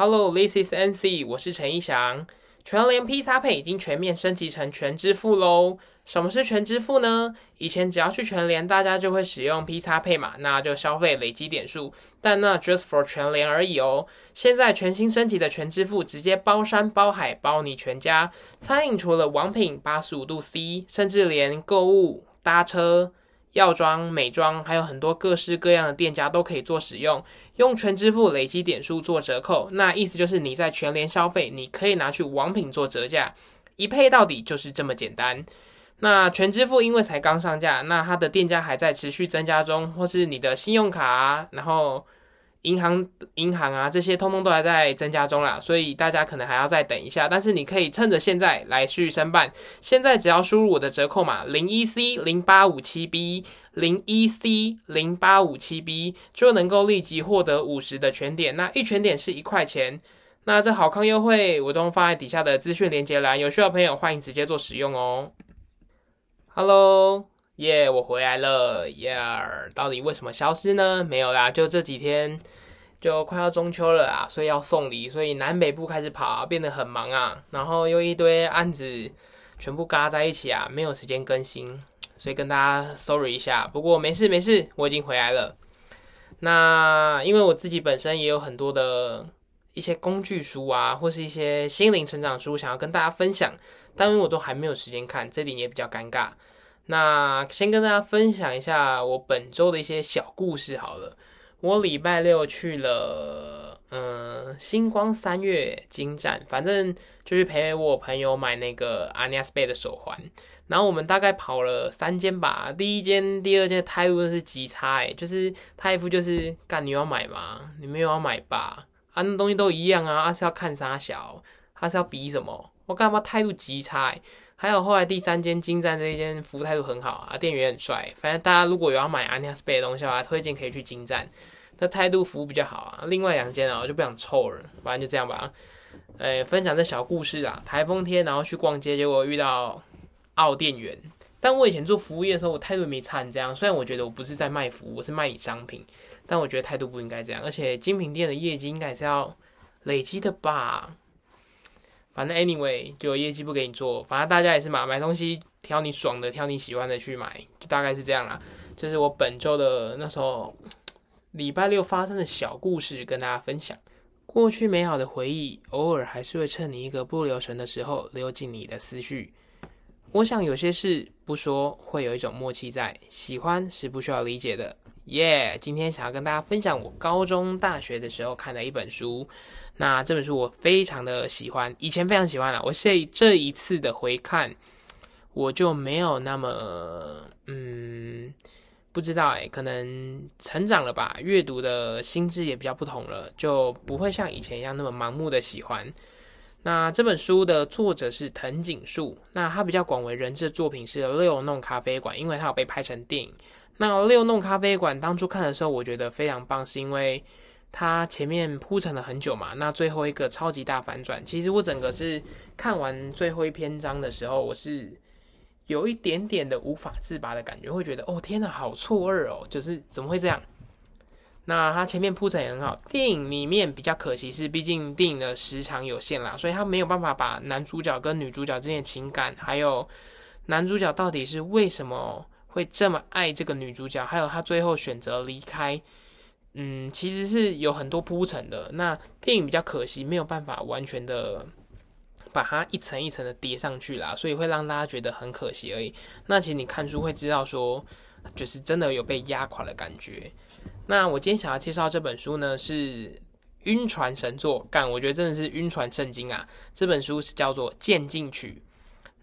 Hello, this is NC，我是陈一翔。全联 P 叉配已经全面升级成全支付喽。什么是全支付呢？以前只要去全联，大家就会使用 P 叉配嘛，那就消费累积点数，但那 just for 全联而已哦。现在全新升级的全支付，直接包山包海包你全家。餐饮除了王品八十五度 C，甚至连购物、搭车。药妆、美妆，还有很多各式各样的店家都可以做使用，用全支付累积点数做折扣。那意思就是你在全联消费，你可以拿去网品做折价，一配到底就是这么简单。那全支付因为才刚上架，那它的店家还在持续增加中，或是你的信用卡，然后。银行、银行啊，这些通通都还在增加中啦，所以大家可能还要再等一下。但是你可以趁着现在来去申办，现在只要输入我的折扣码零一 C 零八五七 B 零一 C 零八五七 B，就能够立即获得五十的全点。那一全点是一块钱。那这好康优惠我都放在底下的资讯连接栏，有需要朋友欢迎直接做使用哦。Hello。耶，我回来了耶！到底为什么消失呢？没有啦，就这几天就快要中秋了啊，所以要送礼，所以南北部开始跑，变得很忙啊。然后又一堆案子全部嘎在一起啊，没有时间更新，所以跟大家 sorry 一下。不过没事没事，我已经回来了。那因为我自己本身也有很多的一些工具书啊，或是一些心灵成长书，想要跟大家分享，但因为我都还没有时间看，这点也比较尴尬。那先跟大家分享一下我本周的一些小故事好了。我礼拜六去了，嗯，星光三月金站，反正就是陪我朋友买那个阿尼亚斯贝的手环。然后我们大概跑了三间吧，第一间、第二间态度都是极差，哎，就是他一副就是干你要买吗？你没有要买吧？啊，那东西都一样啊，他是要看啥小，他是要比什么？我干嘛态度极差？还有后来第三间金站这一间服务态度很好啊，店员很帅。反正大家如果有要买 a n i a s p a 的东西的话，推荐可以去金站，那态度服务比较好啊。另外两间啊，我就不想凑了，反正就这样吧。呃，分享这小故事啊，台风天然后去逛街，结果遇到澳店员。但我以前做服务业的时候，我态度没差成这样。虽然我觉得我不是在卖服务，我是卖你商品，但我觉得态度不应该这样。而且精品店的业绩应该是要累积的吧。反正 anyway 就业绩不给你做，反正大家也是嘛，买东西挑你爽的，挑你喜欢的去买，就大概是这样啦。这是我本周的那时候礼拜六发生的小故事，跟大家分享。过去美好的回忆，偶尔还是会趁你一个不留神的时候溜进你的思绪。我想有些事不说，会有一种默契在。喜欢是不需要理解的。耶！今天想要跟大家分享我高中、大学的时候看的一本书。那这本书我非常的喜欢，以前非常喜欢了。我这这一次的回看，我就没有那么嗯，不知道哎，可能成长了吧，阅读的心智也比较不同了，就不会像以前一样那么盲目的喜欢。那这本书的作者是藤井树，那他比较广为人知的作品是《六弄咖啡馆》，因为他有被拍成电影。那六弄咖啡馆当初看的时候，我觉得非常棒，是因为它前面铺陈了很久嘛。那最后一个超级大反转，其实我整个是看完最后一篇章的时候，我是有一点点的无法自拔的感觉，会觉得哦天哪，好错愕哦，就是怎么会这样？那它前面铺陈也很好，电影里面比较可惜是，毕竟电影的时长有限啦，所以他没有办法把男主角跟女主角之间的情感，还有男主角到底是为什么。会这么爱这个女主角，还有她最后选择离开，嗯，其实是有很多铺陈的。那电影比较可惜，没有办法完全的把它一层一层的叠上去啦，所以会让大家觉得很可惜而已。那其实你看书会知道说，就是真的有被压垮的感觉。那我今天想要介绍这本书呢，是晕船神作，干，我觉得真的是晕船圣经啊！这本书是叫做《渐进曲》。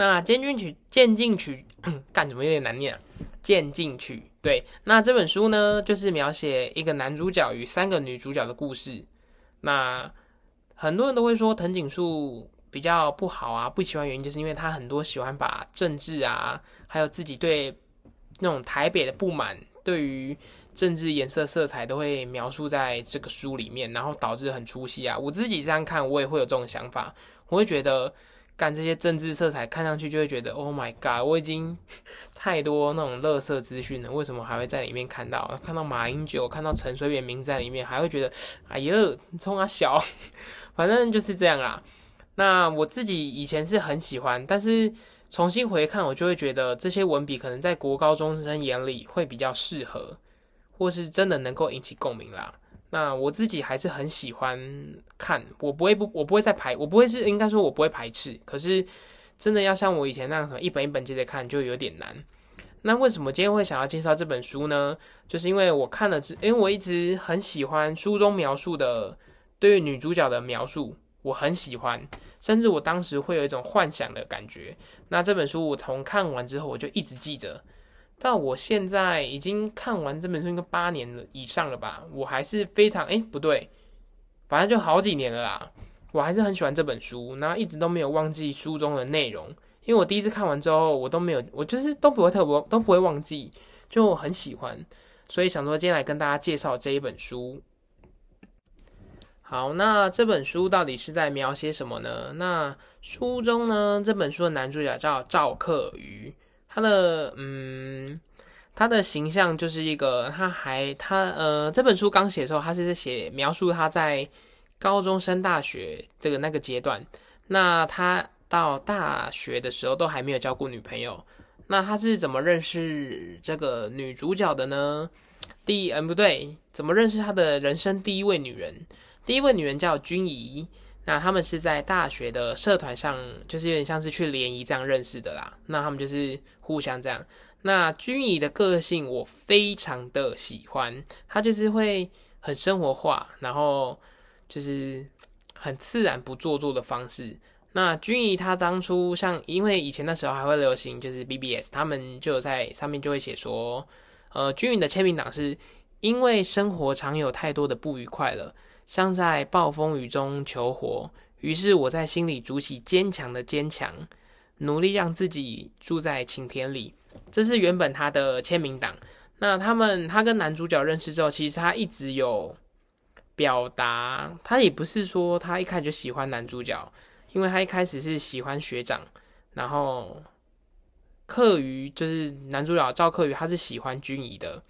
那《渐进曲》《渐进曲》干怎么有点难念啊？《渐进曲》对，那这本书呢，就是描写一个男主角与三个女主角的故事。那很多人都会说藤井树比较不好啊，不喜欢原因就是因为他很多喜欢把政治啊，还有自己对那种台北的不满，对于政治颜色色彩都会描述在这个书里面，然后导致很出戏啊。我自己这样看，我也会有这种想法，我会觉得。干这些政治色彩，看上去就会觉得，Oh my god，我已经 太多那种垃圾资讯了，为什么还会在里面看到？看到马英九，看到陈水扁名在里面，还会觉得，哎呦，冲啊小，反正就是这样啦。那我自己以前是很喜欢，但是重新回看，我就会觉得这些文笔可能在国高中生眼里会比较适合，或是真的能够引起共鸣啦。那我自己还是很喜欢看，我不会不，我不会再排，我不会是应该说，我不会排斥。可是真的要像我以前那样什么一本一本接着看，就有点难。那为什么今天会想要介绍这本书呢？就是因为我看了之，因为我一直很喜欢书中描述的对于女主角的描述，我很喜欢，甚至我当时会有一种幻想的感觉。那这本书我从看完之后，我就一直记着。但我现在已经看完这本书应该八年了以上了吧，我还是非常哎不对，反正就好几年了啦，我还是很喜欢这本书，然后一直都没有忘记书中的内容，因为我第一次看完之后，我都没有，我就是都不会特别都不会忘记，就很喜欢，所以想说今天来跟大家介绍这一本书。好，那这本书到底是在描写什么呢？那书中呢，这本书的男主角叫赵克瑜。他的嗯，他的形象就是一个，他还他呃，这本书刚写的时候，他是在写描述他在高中升大学这个那个阶段。那他到大学的时候都还没有交过女朋友。那他是怎么认识这个女主角的呢？第嗯不对，怎么认识他的人生第一位女人？第一位女人叫君怡。那他们是在大学的社团上，就是有点像是去联谊这样认识的啦。那他们就是互相这样。那君怡的个性我非常的喜欢，她就是会很生活化，然后就是很自然不做作的方式。那君怡她当初像，因为以前那时候还会流行就是 BBS，他们就在上面就会写说，呃，君怡的签名档是因为生活常有太多的不愉快了。像在暴风雨中求活，于是我在心里筑起坚强的坚强，努力让自己住在晴天里。这是原本他的签名档。那他们，他跟男主角认识之后，其实他一直有表达，他也不是说他一开始就喜欢男主角，因为他一开始是喜欢学长，然后课余就是男主角赵课余，他是喜欢君怡的。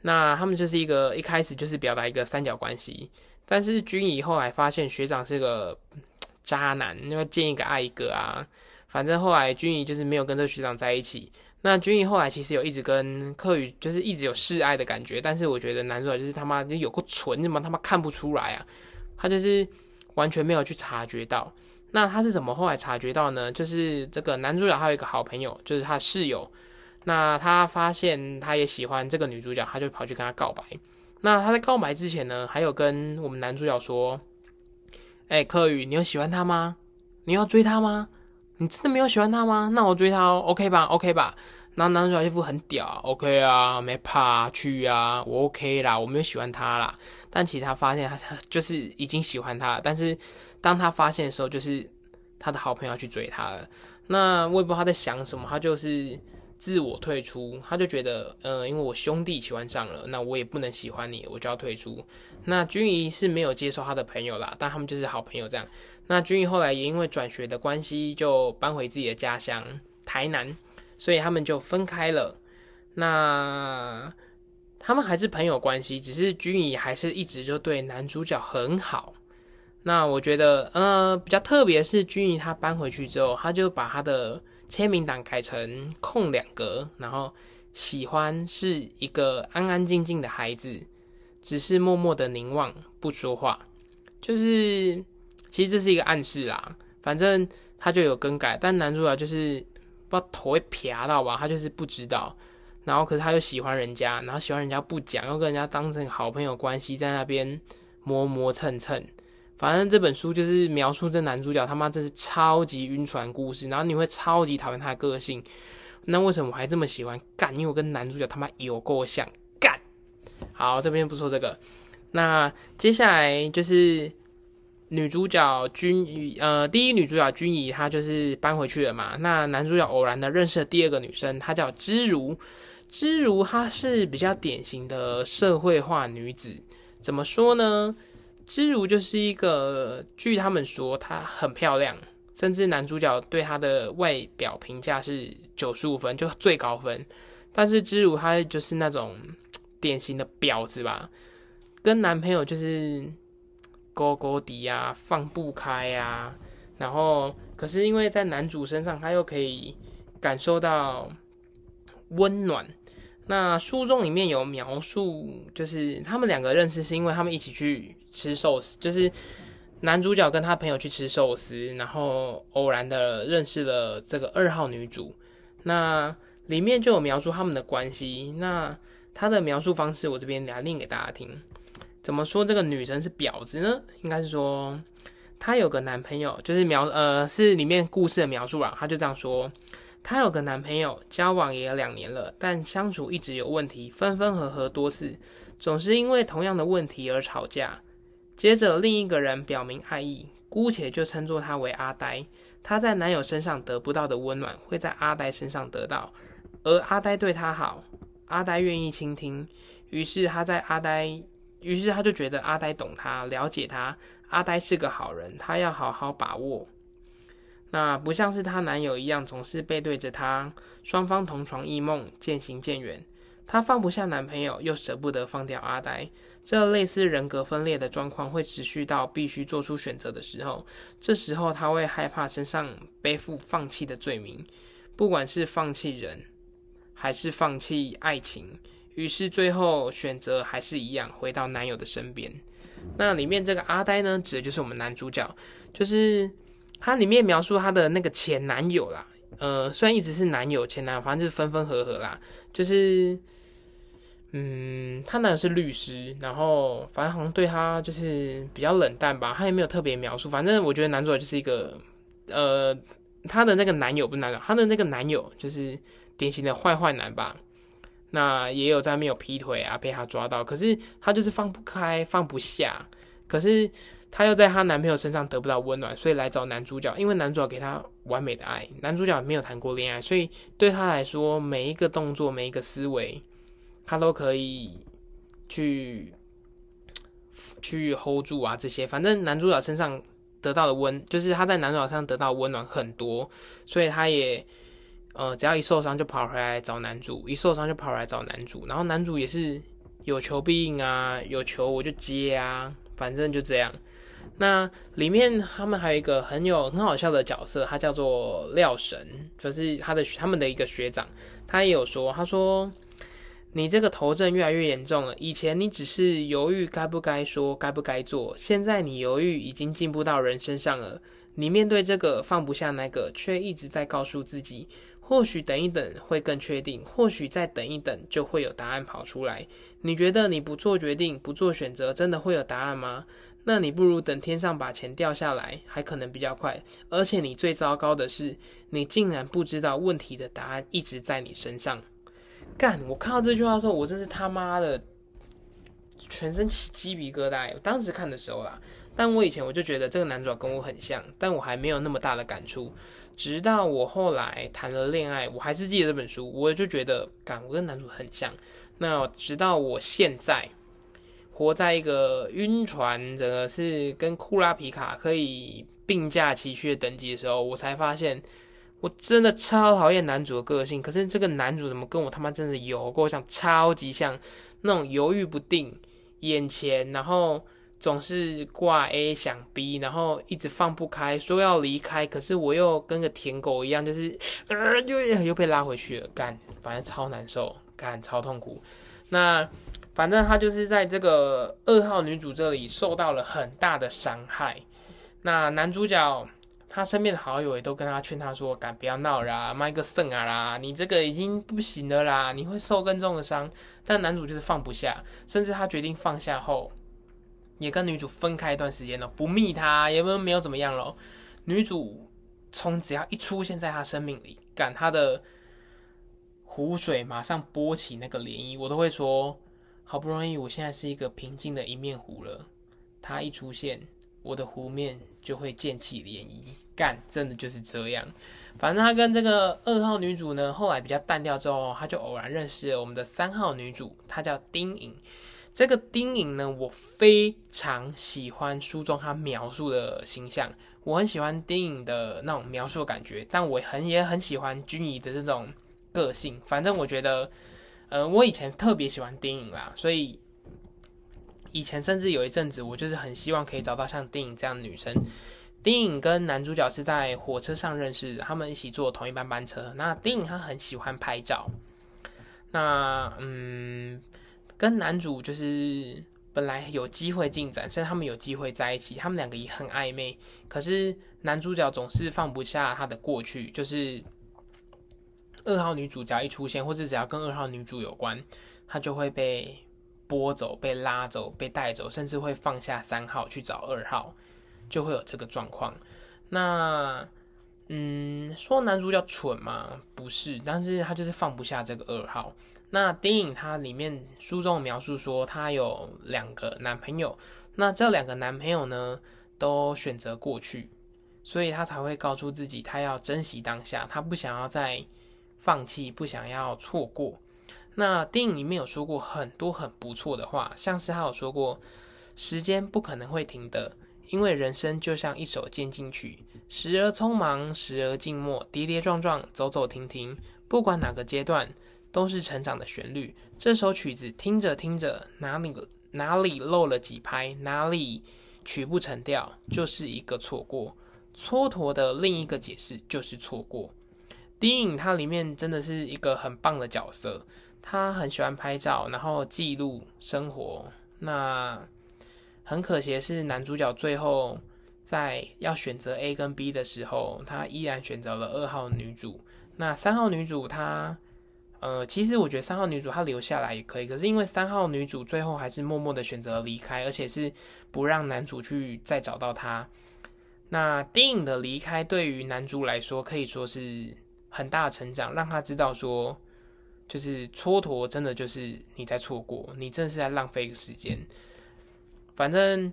那他们就是一个一开始就是表达一个三角关系。但是君怡后来发现学长是个 渣男，因为见一个爱一个啊。反正后来君怡就是没有跟这个学长在一起。那君怡后来其实有一直跟柯宇，就是一直有示爱的感觉。但是我觉得男主角就是他妈有个蠢，怎么他妈看不出来啊？他就是完全没有去察觉到。那他是怎么后来察觉到呢？就是这个男主角还有一个好朋友，就是他室友。那他发现他也喜欢这个女主角，他就跑去跟他告白。那他在告白之前呢，还有跟我们男主角说：“哎，柯宇，你有喜欢他吗？你要追他吗？你真的没有喜欢他吗？那我追他哦，OK 吧？OK 吧？”那男主角一副很屌，OK 啊，没怕，去啊，我 OK 啦，我没有喜欢他啦。但其实他发现他就是已经喜欢他了，但是当他发现的时候，就是他的好朋友去追他了。那我也不知道他在想什么，他就是。自我退出，他就觉得，呃，因为我兄弟喜欢上了，那我也不能喜欢你，我就要退出。那君怡是没有接受他的朋友啦，但他们就是好朋友这样。那君怡后来也因为转学的关系，就搬回自己的家乡台南，所以他们就分开了。那他们还是朋友关系，只是君怡还是一直就对男主角很好。那我觉得，呃，比较特别是君怡他搬回去之后，他就把他的。签名档改成空两格，然后喜欢是一个安安静静的孩子，只是默默的凝望不说话，就是其实这是一个暗示啦。反正他就有更改，但男主角就是不知道头会撇到吧，他就是不知道。然后可是他又喜欢人家，然后喜欢人家不讲，又跟人家当成好朋友关系，在那边磨磨蹭蹭。反正这本书就是描述这男主角他妈真是超级晕船故事，然后你会超级讨厌他的个性。那为什么我还这么喜欢干？因为我跟男主角他妈有够像干。好，这边不说这个。那接下来就是女主角君怡，呃，第一女主角君怡她就是搬回去了嘛。那男主角偶然的认识了第二个女生，她叫知如。知如她是比较典型的社会化女子，怎么说呢？知如就是一个，据他们说她很漂亮，甚至男主角对她的外表评价是九十五分，就最高分。但是知如她就是那种典型的婊子吧，跟男朋友就是勾勾底啊，放不开啊。然后，可是因为在男主身上，他又可以感受到温暖。那书中里面有描述，就是他们两个认识是因为他们一起去吃寿司，就是男主角跟他朋友去吃寿司，然后偶然的认识了这个二号女主。那里面就有描述他们的关系。那他的描述方式，我这边来念给大家听。怎么说这个女生是婊子呢？应该是说。她有个男朋友，就是描呃是里面故事的描述啊。她就这样说：她有个男朋友，交往也有两年了，但相处一直有问题，分分合合多次，总是因为同样的问题而吵架。接着另一个人表明爱意，姑且就称作他为阿呆。她在男友身上得不到的温暖，会在阿呆身上得到，而阿呆对她好，阿呆愿意倾听，于是她在阿呆，于是她就觉得阿呆懂她，了解她。阿呆是个好人，她要好好把握。那不像是她男友一样，总是背对着她，双方同床异梦，渐行渐远。她放不下男朋友，又舍不得放掉阿呆。这类似人格分裂的状况会持续到必须做出选择的时候。这时候，她会害怕身上背负放弃的罪名，不管是放弃人，还是放弃爱情。于是，最后选择还是一样，回到男友的身边。那里面这个阿呆呢，指的就是我们男主角，就是他里面描述他的那个前男友啦。呃，虽然一直是男友、前男友，反正就是分分合合啦。就是，嗯，他男友是律师，然后反正好像对他就是比较冷淡吧。他也没有特别描述，反正我觉得男主角就是一个，呃，他的那个男友不是男友，他的那个男友就是典型的坏坏男吧。那也有在没有劈腿啊，被他抓到，可是她就是放不开，放不下。可是她又在她男朋友身上得不到温暖，所以来找男主角，因为男主角给她完美的爱。男主角没有谈过恋爱，所以对她来说，每一个动作、每一个思维，她都可以去去 hold 住啊。这些反正男主角身上得到的温，就是他在男主角身上得到温暖很多，所以他也。呃，只要一受伤就跑回来找男主，一受伤就跑回来找男主，然后男主也是有求必应啊，有求我就接啊，反正就这样。那里面他们还有一个很有很好笑的角色，他叫做廖神，就是他的他们的一个学长，他也有说，他说你这个头症越来越严重了，以前你只是犹豫该不该说，该不该做，现在你犹豫已经进步到人身上了，你面对这个放不下那个，却一直在告诉自己。或许等一等会更确定，或许再等一等就会有答案跑出来。你觉得你不做决定、不做选择，真的会有答案吗？那你不如等天上把钱掉下来，还可能比较快。而且你最糟糕的是，你竟然不知道问题的答案一直在你身上。干！我看到这句话的时候，我真是他妈的全身起鸡皮疙瘩。我当时看的时候啦。但我以前我就觉得这个男主角跟我很像，但我还没有那么大的感触。直到我后来谈了恋爱，我还是记得这本书，我就觉得，感我跟男主很像。那直到我现在活在一个晕船，整个是跟库拉皮卡可以并驾齐驱的等级的时候，我才发现，我真的超讨厌男主的个性。可是这个男主怎么跟我他妈真的有过像，超级像那种犹豫不定，眼前然后。总是挂 A 想 B，然后一直放不开，说要离开，可是我又跟个舔狗一样，就是呃，又又被拉回去了，干，反正超难受，干超痛苦。那反正他就是在这个二号女主这里受到了很大的伤害。那男主角他身边的好友也都跟他劝他说：“干不要闹啦，卖个肾啊啦，你这个已经不行了啦，你会受更重的伤。”但男主就是放不下，甚至他决定放下后。也跟女主分开一段时间了，不密她，也没没有怎么样了。女主从只要一出现在他生命里，赶他的湖水马上波起那个涟漪，我都会说：好不容易，我现在是一个平静的一面湖了。他一出现，我的湖面就会溅起涟漪。干，真的就是这样。反正他跟这个二号女主呢，后来比较淡掉之后，他就偶然认识了我们的三号女主，她叫丁颖。这个丁颖呢，我非常喜欢书中他描述的形象，我很喜欢丁颖的那种描述的感觉，但我很也很喜欢君怡的这种个性。反正我觉得，呃，我以前特别喜欢丁颖啦，所以以前甚至有一阵子，我就是很希望可以找到像丁颖这样的女生。丁颖跟男主角是在火车上认识，他们一起坐同一班班车。那丁颖他很喜欢拍照，那嗯。跟男主就是本来有机会进展，甚至他们有机会在一起，他们两个也很暧昧。可是男主角总是放不下他的过去，就是二号女主角一出现，或者只要跟二号女主有关，他就会被拨走、被拉走、被带走，甚至会放下三号去找二号，就会有这个状况。那嗯，说男主角蠢吗？不是，但是他就是放不下这个二号。那电影它里面书中描述说，她有两个男朋友，那这两个男朋友呢都选择过去，所以她才会告诉自己，她要珍惜当下，她不想要再放弃，不想要错过。那电影里面有说过很多很不错的话，像是他有说过，时间不可能会停的，因为人生就像一首渐进曲，时而匆忙，时而静默，跌跌撞撞，走走停停，不管哪个阶段。都是成长的旋律。这首曲子听着听着，哪里哪里漏了几拍，哪里曲不成调，就是一个错过。蹉跎的另一个解释就是错过。电影它里面真的是一个很棒的角色，他很喜欢拍照，然后记录生活。那很可惜的是，男主角最后在要选择 A 跟 B 的时候，他依然选择了二号女主。那三号女主她。呃，其实我觉得三号女主她留下来也可以，可是因为三号女主最后还是默默的选择离开，而且是不让男主去再找到她。那电影的离开对于男主来说可以说是很大的成长，让他知道说，就是蹉跎真的就是你在错过，你真的是在浪费时间。反正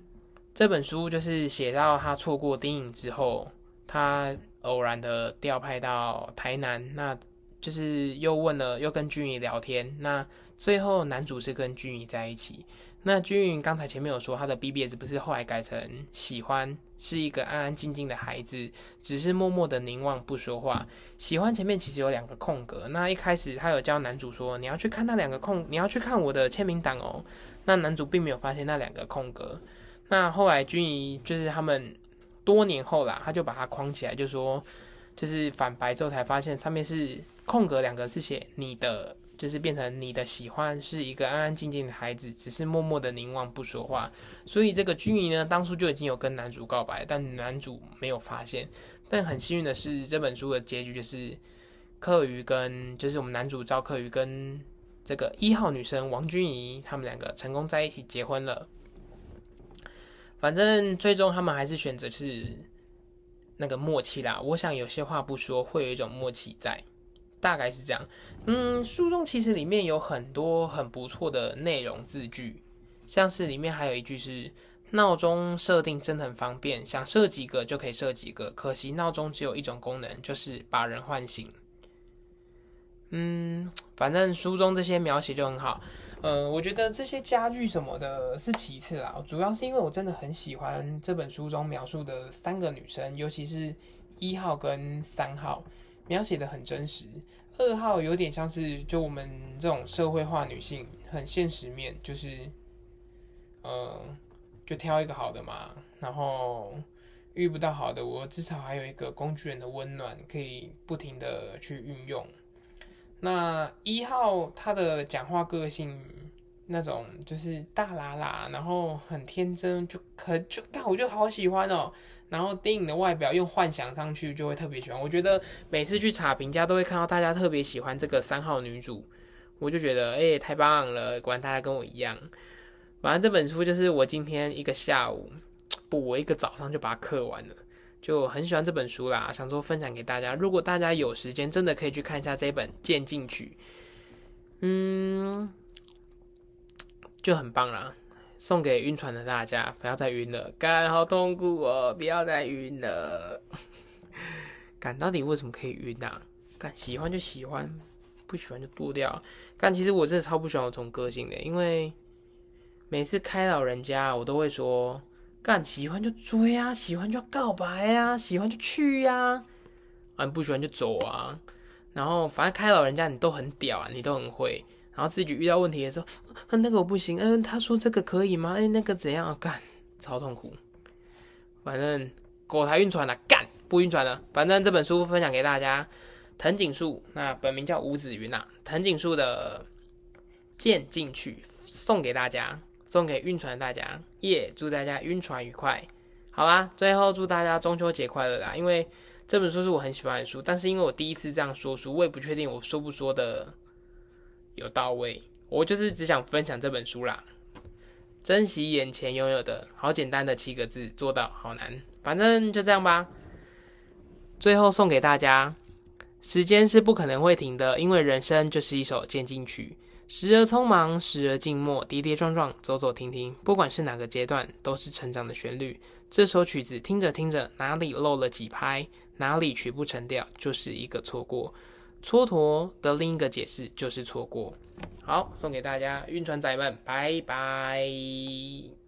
这本书就是写到他错过电影之后，他偶然的调派到台南那。就是又问了，又跟君怡聊天。那最后男主是跟君怡在一起。那君怡刚才前面有说，他的 BBS 不是后来改成喜欢是一个安安静静的孩子，只是默默的凝望不说话。喜欢前面其实有两个空格。那一开始他有教男主说，你要去看那两个空，你要去看我的签名档哦。那男主并没有发现那两个空格。那后来君怡就是他们多年后啦，他就把它框起来，就说就是反白之后才发现上面是。空格两个是写你的，就是变成你的喜欢是一个安安静静的孩子，只是默默的凝望不说话。所以这个君怡呢，当初就已经有跟男主告白，但男主没有发现。但很幸运的是，这本书的结局就是柯宇跟就是我们男主赵柯宇跟这个一号女生王君怡他们两个成功在一起结婚了。反正最终他们还是选择是那个默契啦。我想有些话不说，会有一种默契在。大概是这样，嗯，书中其实里面有很多很不错的内容字句，像是里面还有一句是闹钟设定真的很方便，想设几个就可以设几个，可惜闹钟只有一种功能，就是把人唤醒。嗯，反正书中这些描写就很好，呃，我觉得这些家具什么的是其次啦，主要是因为我真的很喜欢这本书中描述的三个女生，尤其是一号跟三号。描写的很真实，二号有点像是就我们这种社会化女性，很现实面，就是，呃，就挑一个好的嘛，然后遇不到好的，我至少还有一个工具人的温暖，可以不停的去运用。那一号他的讲话个性。那种就是大啦啦，然后很天真，就可就但我就好喜欢哦。然后电影的外表用幻想上去，就会特别喜欢。我觉得每次去查评价，都会看到大家特别喜欢这个三号女主，我就觉得哎太棒了，果然大家跟我一样。反正这本书就是我今天一个下午，不我一个早上就把它刻完了，就很喜欢这本书啦，想说分享给大家。如果大家有时间，真的可以去看一下这本《渐进曲》，嗯。就很棒啦，送给晕船的大家，不要再晕了，干好痛苦哦，不要再晕了。干到底为什么可以晕啊？干喜欢就喜欢，不喜欢就剁掉。干其实我真的超不喜欢我这种个性的，因为每次开导人家，我都会说：干喜欢就追啊，喜欢就要告白啊，喜欢就去呀，啊不喜欢就走啊。然后反正开导人家，你都很屌啊，你都很会。然后自己遇到问题的时候，嗯那个我不行，嗯，他说这个可以吗？哎，那个怎样干？超痛苦。反正狗台晕船了，干不晕船了。反正这本书分享给大家，藤井树，那本名叫吴子云呐，藤井树的剑进去送给大家，送给晕船大家，耶！祝大家晕船愉快。好啦，最后祝大家中秋节快乐啦！因为这本书是我很喜欢的书，但是因为我第一次这样说书，我也不确定我说不说的。有到位，我就是只想分享这本书啦。珍惜眼前拥有的，好简单的七个字，做到好难。反正就这样吧。最后送给大家：时间是不可能会停的，因为人生就是一首渐进曲，时而匆忙，时而静默，跌跌撞撞，走走停停。不管是哪个阶段，都是成长的旋律。这首曲子听着听着，哪里漏了几拍，哪里曲不成调，就是一个错过。蹉跎的另一个解释就是错过。好，送给大家晕船仔们，拜拜。